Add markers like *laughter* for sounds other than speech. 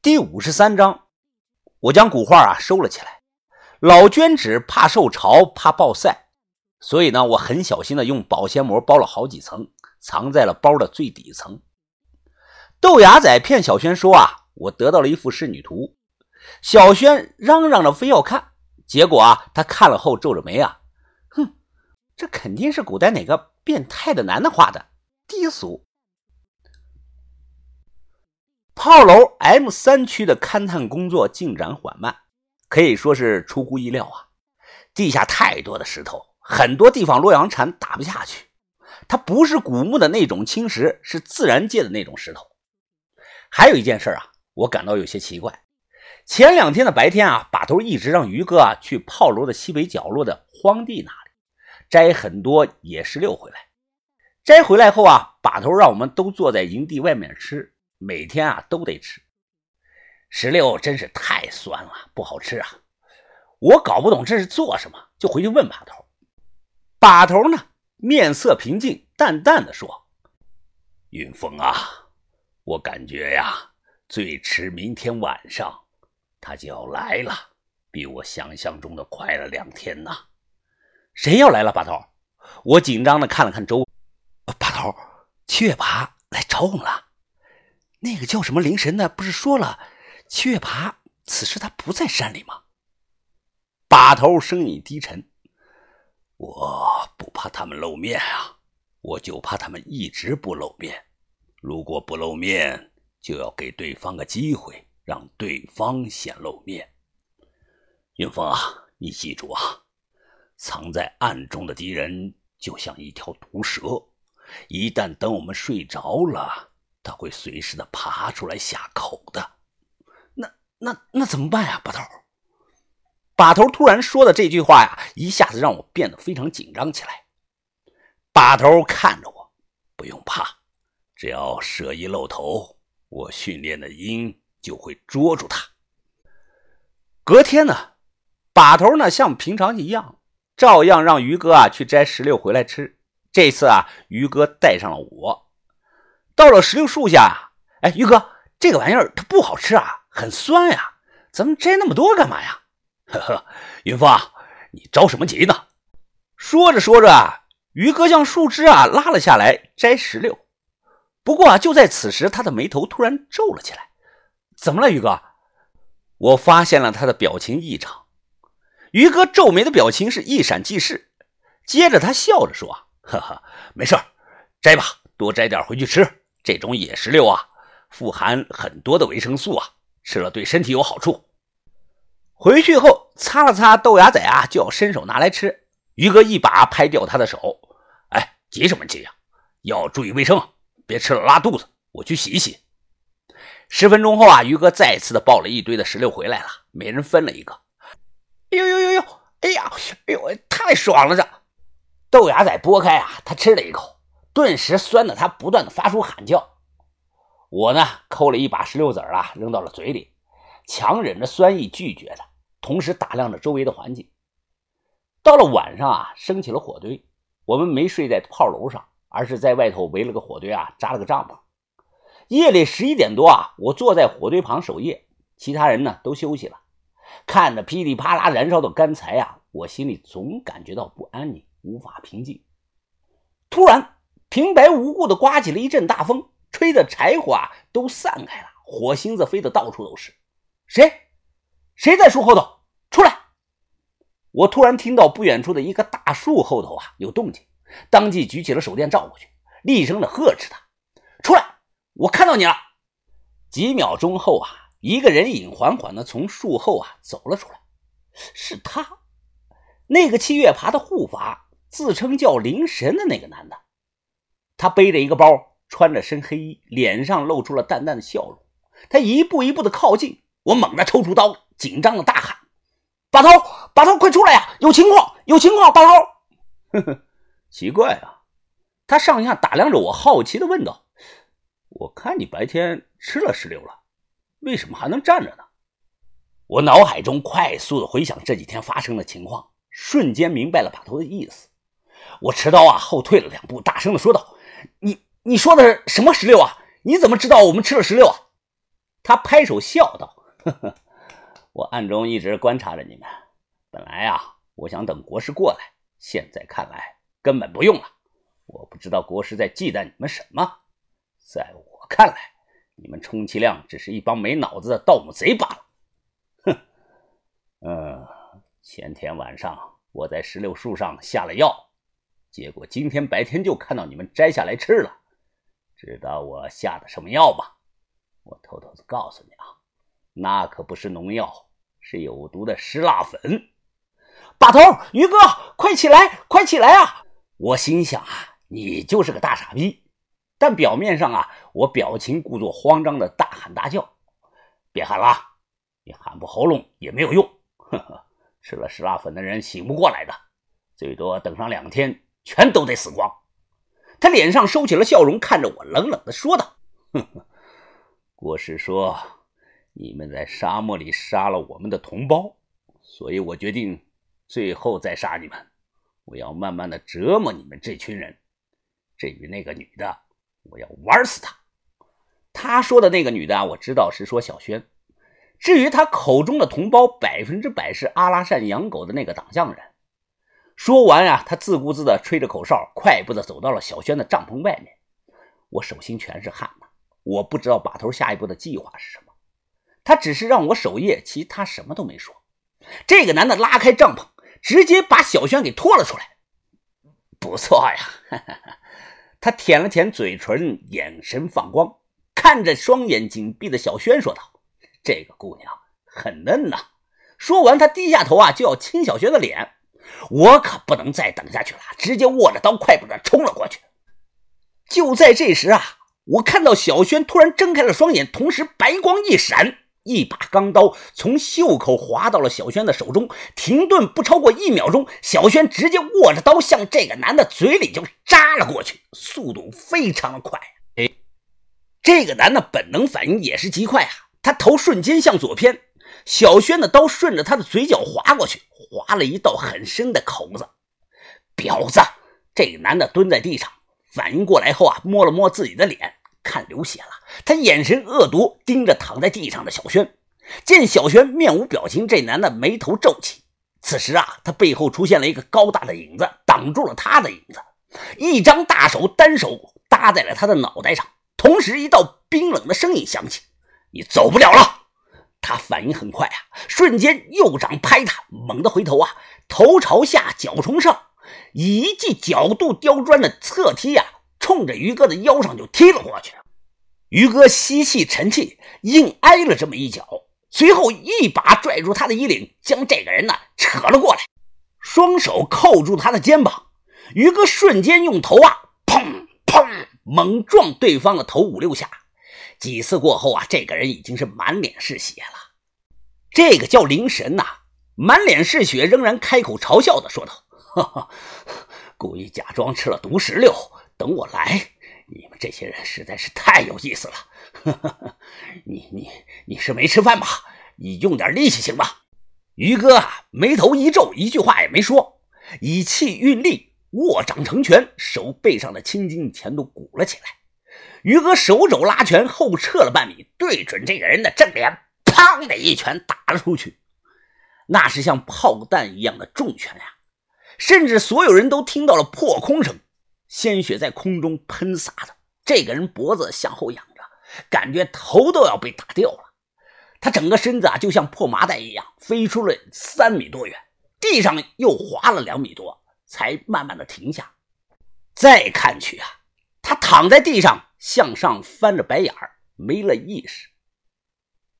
第五十三章，我将古画啊收了起来。老绢纸怕受潮，怕暴晒，所以呢，我很小心的用保鲜膜包了好几层，藏在了包的最底层。豆芽仔骗小轩说啊，我得到了一幅仕女图。小轩嚷嚷着非要看，结果啊，他看了后皱着眉啊，哼，这肯定是古代哪个变态的男的画的，低俗。炮楼 M 三区的勘探工作进展缓慢，可以说是出乎意料啊！地下太多的石头，很多地方洛阳铲打不下去。它不是古墓的那种青石，是自然界的那种石头。还有一件事啊，我感到有些奇怪。前两天的白天啊，把头一直让于哥啊去炮楼的西北角落的荒地那里摘很多野石榴回来。摘回来后啊，把头让我们都坐在营地外面吃。每天啊都得吃石榴，真是太酸了，不好吃啊！我搞不懂这是做什么，就回去问把头。把头呢，面色平静，淡淡的说：“云峰啊，我感觉呀，最迟明天晚上他就要来了，比我想象中的快了两天呐。谁要来了？把头，我紧张的看了看周。把头，七月八来找我们了。那个叫什么灵神的，不是说了，七月爬此时他不在山里吗？把头声音低沉：“我不怕他们露面啊，我就怕他们一直不露面。如果不露面，就要给对方个机会，让对方先露面。云峰啊，你记住啊，藏在暗中的敌人就像一条毒蛇，一旦等我们睡着了。”他会随时的爬出来下口的，那那那怎么办呀？把头，把头突然说的这句话呀，一下子让我变得非常紧张起来。把头看着我，不用怕，只要蛇一露头，我训练的鹰就会捉住它。隔天呢，把头呢像平常一样，照样让于哥啊去摘石榴回来吃。这次啊，于哥带上了我。到了石榴树下，哎，于哥，这个玩意儿它不好吃啊，很酸呀，咱们摘那么多干嘛呀？*laughs* 呵呵，云峰，你着什么急呢？说着说着啊，于哥将树枝啊拉了下来摘石榴。不过啊，就在此时，他的眉头突然皱了起来。怎么了，于哥？我发现了他的表情异常。于哥皱眉的表情是一闪即逝，接着他笑着说：“ *laughs* 呵呵，没事摘吧，多摘点回去吃。”这种野石榴啊，富含很多的维生素啊，吃了对身体有好处。回去后擦了擦豆芽仔啊，就要伸手拿来吃。于哥一把拍掉他的手：“哎，急什么急呀？要注意卫生，别吃了拉肚子。我去洗一洗。”十分钟后啊，于哥再次的抱了一堆的石榴回来了，每人分了一个。呦呦呦呦！哎呀，哎呦，太爽了！这豆芽仔剥开啊，他吃了一口。顿时酸的他不断的发出喊叫，我呢抠了一把石榴籽啊扔到了嘴里，强忍着酸意拒绝他，同时打量着周围的环境。到了晚上啊，升起了火堆，我们没睡在炮楼上，而是在外头围了个火堆啊，扎了个帐篷。夜里十一点多啊，我坐在火堆旁守夜，其他人呢都休息了，看着噼里啪啦燃烧的干柴啊，我心里总感觉到不安宁，无法平静。突然。平白无故的刮起了一阵大风，吹的柴火啊都散开了，火星子飞的到处都是。谁？谁在树后头？出来！我突然听到不远处的一棵大树后头啊有动静，当即举起了手电照过去，厉声的呵斥他：“出来！我看到你了！”几秒钟后啊，一个人影缓缓的从树后啊走了出来，是他，那个七月爬的护法，自称叫灵神的那个男的。他背着一个包，穿着身黑衣，脸上露出了淡淡的笑容。他一步一步的靠近，我猛地抽出刀，紧张的大喊：“把头，把头，快出来呀！有情况，有情况！把头！”呵呵，奇怪啊！他上下打量着我，好奇的问道：“我看你白天吃了石榴了，为什么还能站着呢？”我脑海中快速的回想这几天发生的情况，瞬间明白了把头的意思。我持刀啊，后退了两步，大声的说道。你你说的是什么石榴啊？你怎么知道我们吃了石榴啊？他拍手笑道：“呵呵，我暗中一直观察着你们。本来啊，我想等国师过来，现在看来根本不用了。我不知道国师在忌惮你们什么。在我看来，你们充其量只是一帮没脑子的盗墓贼罢了。哼，嗯，前天晚上我在石榴树上下了药，结果今天白天就看到你们摘下来吃了。知道我下的什么药吗？”我偷偷的告诉你啊，那可不是农药，是有毒的石蜡粉。把头，于哥，快起来，快起来啊！我心想啊，你就是个大傻逼。但表面上啊，我表情故作慌张的大喊大叫：“别喊了，你喊破喉咙也没有用。呵呵，吃了石蜡粉的人醒不过来的，最多等上两天，全都得死光。”他脸上收起了笑容，看着我，冷冷的说道：“哼哼。”国师说：“你们在沙漠里杀了我们的同胞，所以我决定最后再杀你们。我要慢慢的折磨你们这群人。至于那个女的，我要玩死她。”他说的那个女的，我知道是说小轩。至于他口中的同胞，百分之百是阿拉善养狗的那个党项人。说完啊，他自顾自的吹着口哨，快步的走到了小轩的帐篷外面。我手心全是汗呐。我不知道把头下一步的计划是什么，他只是让我守夜，其他什么都没说。这个男的拉开帐篷，直接把小轩给拖了出来。不错呀，*laughs* 他舔了舔嘴唇，眼神放光，看着双眼紧闭的小轩说道：“这个姑娘很嫩呐。”说完，他低下头啊，就要亲小轩的脸。我可不能再等下去了，直接握着刀，快步的冲了过去。就在这时啊。我看到小轩突然睁开了双眼，同时白光一闪，一把钢刀从袖口划到了小轩的手中，停顿不超过一秒钟，小轩直接握着刀向这个男的嘴里就扎了过去，速度非常的快。哎，这个男的本能反应也是极快啊，他头瞬间向左偏，小轩的刀顺着他的嘴角划过去，划了一道很深的口子。婊子！这男的蹲在地上，反应过来后啊，摸了摸自己的脸。看流血了，他眼神恶毒，盯着躺在地上的小轩。见小轩面无表情，这男的眉头皱起。此时啊，他背后出现了一个高大的影子，挡住了他的影子。一张大手单手搭在了他的脑袋上，同时一道冰冷的声音响起：“你走不了了。”他反应很快啊，瞬间右掌拍他，猛地回头啊，头朝下，脚冲上，以一记角度刁钻的侧踢呀。冲着于哥的腰上就踢了过去，于哥吸气沉气，硬挨了这么一脚，随后一把拽住他的衣领，将这个人呢扯了过来，双手扣住他的肩膀。于哥瞬间用头啊，砰砰猛撞对方的头五六下，几次过后啊，这个人已经是满脸是血了。这个叫灵神呐，满脸是血，仍然开口嘲笑的说道：“，故意假装吃了毒石榴。”等我来！你们这些人实在是太有意思了。你你你是没吃饭吧？你用点力气行吗？于哥啊，眉头一皱，一句话也没说，以气运力，握掌成拳，手背上的青筋全都鼓了起来。于哥手肘拉拳，后撤了半米，对准这个人的正脸，砰的一拳打了出去。那是像炮弹一样的重拳呀，甚至所有人都听到了破空声。鲜血在空中喷洒着，这个人脖子向后仰着，感觉头都要被打掉了。他整个身子啊，就像破麻袋一样，飞出了三米多远，地上又滑了两米多，才慢慢的停下。再看去啊，躺在地上，向上翻着白眼儿，没了意识。